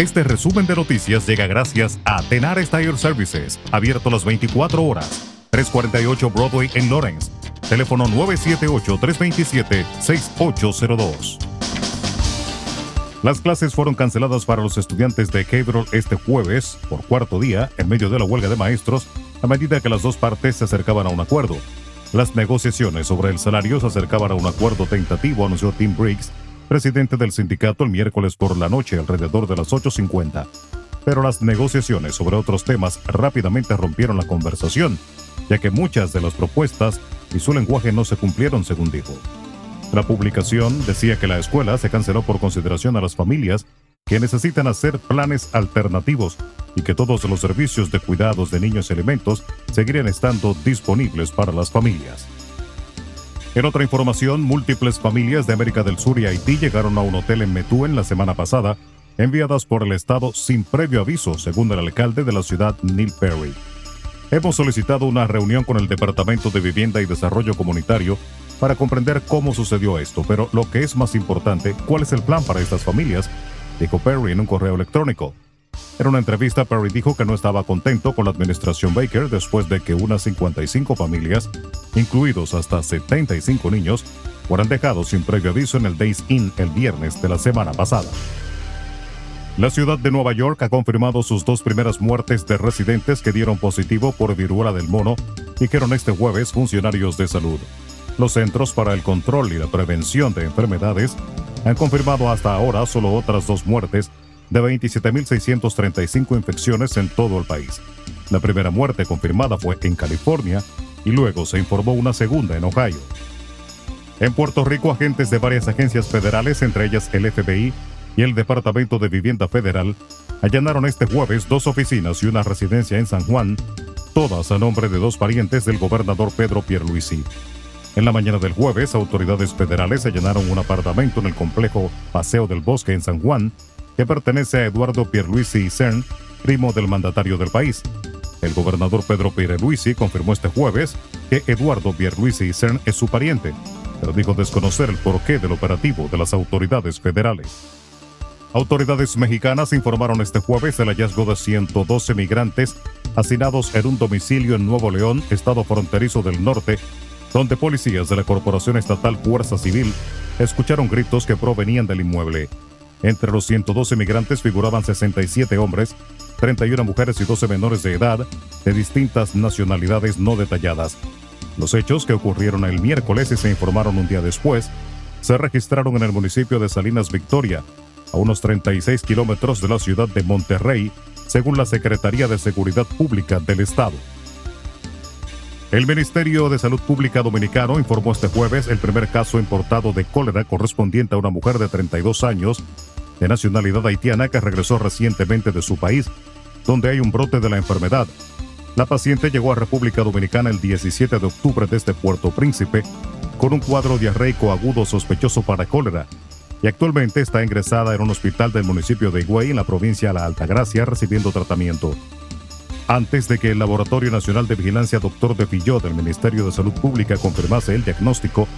Este resumen de noticias llega gracias a Tenar Tire Services, abierto las 24 horas. 348 Broadway en Lawrence. Teléfono 978-327-6802. Las clases fueron canceladas para los estudiantes de Cabral este jueves por cuarto día en medio de la huelga de maestros a medida que las dos partes se acercaban a un acuerdo. Las negociaciones sobre el salario se acercaban a un acuerdo tentativo, anunció Tim Briggs, presidente del sindicato el miércoles por la noche alrededor de las 8.50. Pero las negociaciones sobre otros temas rápidamente rompieron la conversación, ya que muchas de las propuestas y su lenguaje no se cumplieron según dijo. La publicación decía que la escuela se canceló por consideración a las familias que necesitan hacer planes alternativos y que todos los servicios de cuidados de niños y alimentos seguirían estando disponibles para las familias. En otra información, múltiples familias de América del Sur y Haití llegaron a un hotel en Metú en la semana pasada, enviadas por el Estado sin previo aviso, según el alcalde de la ciudad, Neil Perry. Hemos solicitado una reunión con el Departamento de Vivienda y Desarrollo Comunitario para comprender cómo sucedió esto, pero lo que es más importante, ¿cuál es el plan para estas familias? Dijo Perry en un correo electrónico. En una entrevista, Perry dijo que no estaba contento con la administración Baker después de que unas 55 familias, incluidos hasta 75 niños, fueran dejados sin previo aviso en el Days Inn el viernes de la semana pasada. La ciudad de Nueva York ha confirmado sus dos primeras muertes de residentes que dieron positivo por viruela del mono, dijeron este jueves funcionarios de salud. Los Centros para el Control y la Prevención de Enfermedades han confirmado hasta ahora solo otras dos muertes de 27.635 infecciones en todo el país. La primera muerte confirmada fue en California y luego se informó una segunda en Ohio. En Puerto Rico, agentes de varias agencias federales, entre ellas el FBI y el Departamento de Vivienda Federal, allanaron este jueves dos oficinas y una residencia en San Juan, todas a nombre de dos parientes del gobernador Pedro Pierluisi. En la mañana del jueves, autoridades federales allanaron un apartamento en el complejo Paseo del Bosque en San Juan, que pertenece a Eduardo Pierluisi Cern, primo del mandatario del país. El gobernador Pedro Pierluisi confirmó este jueves que Eduardo Pierluisi Cern es su pariente, pero dijo desconocer el porqué del operativo de las autoridades federales. Autoridades mexicanas informaron este jueves el hallazgo de 112 migrantes hacinados en un domicilio en Nuevo León, estado fronterizo del norte, donde policías de la Corporación Estatal Fuerza Civil escucharon gritos que provenían del inmueble. Entre los 112 migrantes figuraban 67 hombres, 31 mujeres y 12 menores de edad de distintas nacionalidades no detalladas. Los hechos que ocurrieron el miércoles y se informaron un día después se registraron en el municipio de Salinas Victoria, a unos 36 kilómetros de la ciudad de Monterrey, según la Secretaría de Seguridad Pública del Estado. El Ministerio de Salud Pública Dominicano informó este jueves el primer caso importado de cólera correspondiente a una mujer de 32 años de nacionalidad haitiana que regresó recientemente de su país, donde hay un brote de la enfermedad. La paciente llegó a República Dominicana el 17 de octubre desde Puerto Príncipe con un cuadro diarreico agudo sospechoso para cólera y actualmente está ingresada en un hospital del municipio de Higüey en la provincia de La Altagracia recibiendo tratamiento. Antes de que el Laboratorio Nacional de Vigilancia Dr. de Fillot del Ministerio de Salud Pública confirmase el diagnóstico,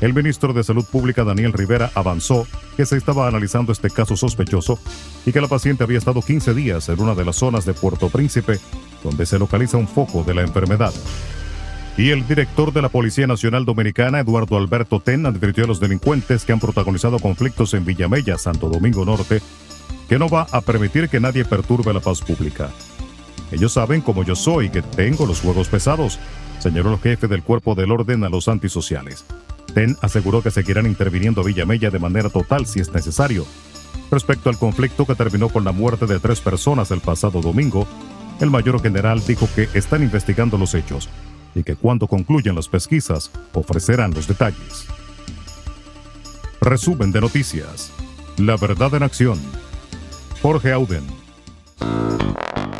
el ministro de Salud Pública Daniel Rivera avanzó que se estaba analizando este caso sospechoso y que la paciente había estado 15 días en una de las zonas de Puerto Príncipe donde se localiza un foco de la enfermedad. Y el director de la Policía Nacional Dominicana, Eduardo Alberto Ten, advirtió a los delincuentes que han protagonizado conflictos en Villamella, Santo Domingo Norte, que no va a permitir que nadie perturbe la paz pública. Ellos saben como yo soy que tengo los juegos pesados, señaló el jefe del cuerpo del orden a los antisociales. Ten aseguró que seguirán interviniendo Villamella de manera total si es necesario. Respecto al conflicto que terminó con la muerte de tres personas el pasado domingo, el mayor general dijo que están investigando los hechos y que cuando concluyan las pesquisas ofrecerán los detalles. Resumen de noticias. La verdad en acción. Jorge Auden.